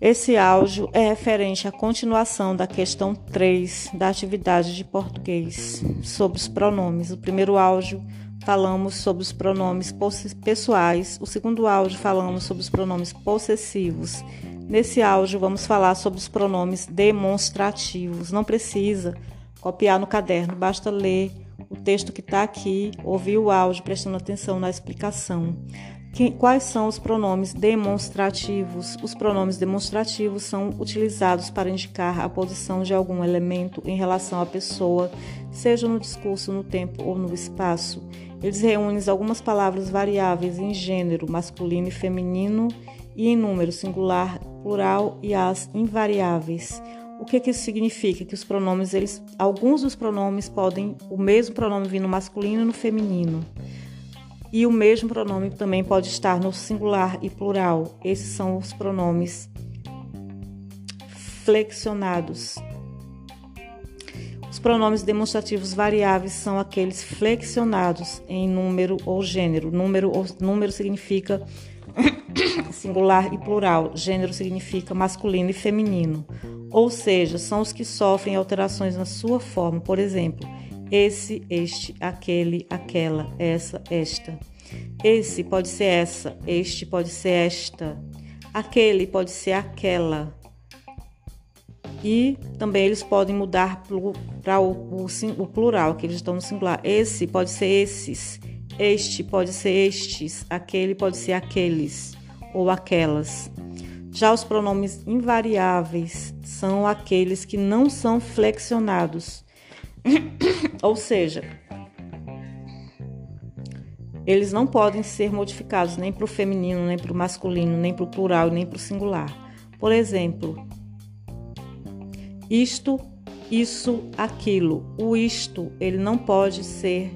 Esse áudio é referente à continuação da questão 3 da atividade de português sobre os pronomes. O primeiro áudio falamos sobre os pronomes pessoais, o segundo áudio falamos sobre os pronomes possessivos. Nesse áudio vamos falar sobre os pronomes demonstrativos. Não precisa copiar no caderno, basta ler o texto que está aqui, ouvir o áudio prestando atenção na explicação. Quais são os pronomes demonstrativos? Os pronomes demonstrativos são utilizados para indicar a posição de algum elemento em relação à pessoa, seja no discurso, no tempo ou no espaço. Eles reúnem algumas palavras variáveis em gênero masculino e feminino e em número singular, plural e as invariáveis. O que, que isso significa? Que os pronomes, eles, alguns dos pronomes podem, o mesmo pronome vir no masculino e no feminino. E o mesmo pronome também pode estar no singular e plural. Esses são os pronomes flexionados. Os pronomes demonstrativos variáveis são aqueles flexionados em número ou gênero. Número, número significa singular e plural, gênero significa masculino e feminino. Ou seja, são os que sofrem alterações na sua forma. Por exemplo, esse, este, aquele, aquela, essa, esta. Esse pode ser essa, este pode ser esta, aquele pode ser aquela. E também eles podem mudar para o, o, plural, que eles estão no singular. Esse pode ser esses, este pode ser estes, aquele pode ser aqueles ou aquelas. Já os pronomes invariáveis são aqueles que não são flexionados Ou seja, eles não podem ser modificados nem para o feminino, nem para o masculino, nem para o plural, nem para o singular. Por exemplo, isto, isso, aquilo. O isto, ele não pode ser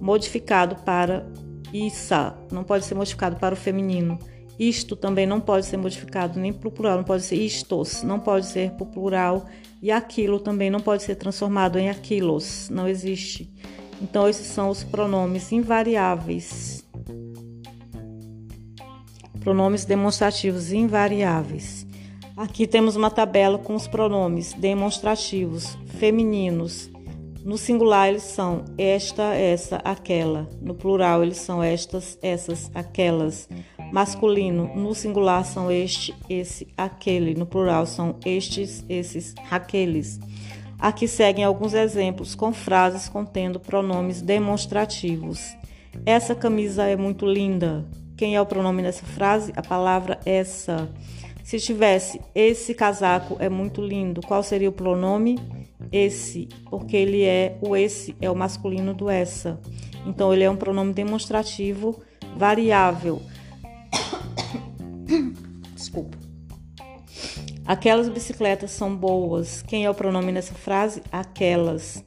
modificado para issa, não pode ser modificado para o feminino. Isto também não pode ser modificado nem para o plural, não pode ser istos, não pode ser para o plural, e aquilo também não pode ser transformado em aquilos, não existe. Então, esses são os pronomes invariáveis. Pronomes demonstrativos invariáveis. Aqui temos uma tabela com os pronomes demonstrativos femininos. No singular, eles são esta, essa, aquela. No plural, eles são estas, essas, aquelas masculino, no singular são este, esse, aquele, no plural são estes, esses, aqueles. Aqui seguem alguns exemplos com frases contendo pronomes demonstrativos. Essa camisa é muito linda. Quem é o pronome nessa frase? A palavra essa. Se tivesse esse casaco é muito lindo, qual seria o pronome? Esse, porque ele é o esse é o masculino do essa. Então ele é um pronome demonstrativo variável. Desculpa. Aquelas bicicletas são boas. Quem é o pronome nessa frase? Aquelas.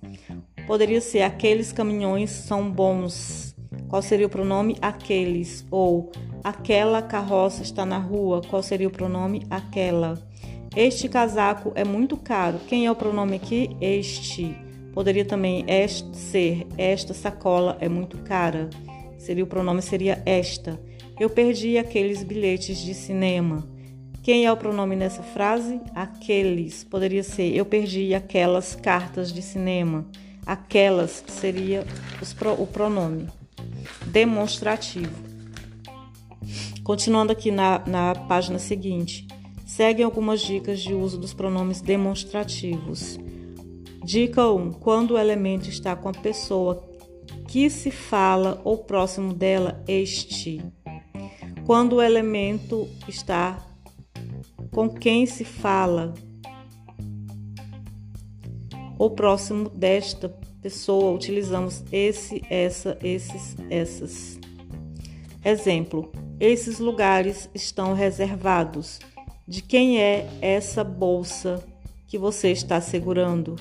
Poderia ser aqueles caminhões são bons. Qual seria o pronome? Aqueles. Ou aquela carroça está na rua. Qual seria o pronome? Aquela. Este casaco é muito caro. Quem é o pronome aqui? Este. Poderia também este ser. Esta sacola é muito cara. Seria o pronome seria esta. Eu perdi aqueles bilhetes de cinema. Quem é o pronome nessa frase? Aqueles. Poderia ser eu perdi aquelas cartas de cinema. Aquelas seria o pronome demonstrativo. Continuando aqui na, na página seguinte, seguem algumas dicas de uso dos pronomes demonstrativos. Dica 1: quando o elemento está com a pessoa que se fala ou próximo dela, este quando o elemento está com quem se fala ou próximo desta pessoa, utilizamos esse, essa, esses, essas. Exemplo: esses lugares estão reservados. De quem é essa bolsa que você está segurando?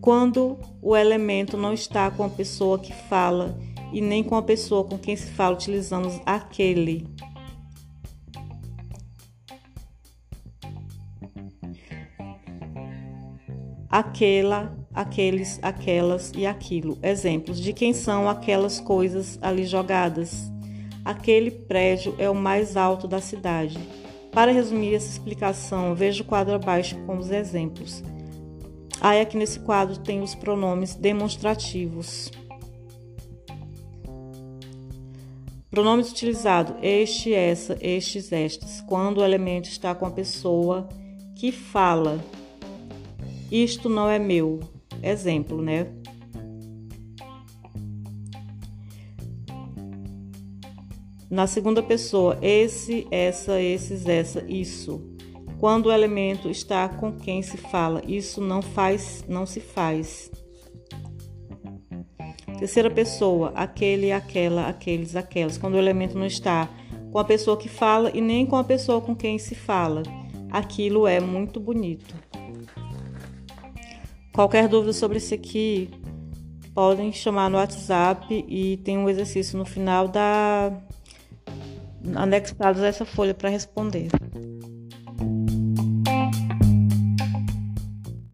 Quando o elemento não está com a pessoa que fala e nem com a pessoa com quem se fala, utilizamos aquele. Aquela, aqueles, aquelas e aquilo. Exemplos de quem são aquelas coisas ali jogadas. Aquele prédio é o mais alto da cidade. Para resumir essa explicação, veja o quadro abaixo com os exemplos. Aí aqui nesse quadro tem os pronomes demonstrativos. Pronomes utilizados: este, essa, estes, estas, quando o elemento está com a pessoa que fala. Isto não é meu. Exemplo, né? Na segunda pessoa, esse, essa, esses, essa, isso. Quando o elemento está com quem se fala, isso não faz, não se faz. Terceira pessoa, aquele, aquela, aqueles, aquelas. Quando o elemento não está com a pessoa que fala e nem com a pessoa com quem se fala. Aquilo é muito bonito. Qualquer dúvida sobre isso aqui, podem chamar no WhatsApp e tem um exercício no final da anexados a essa folha para responder.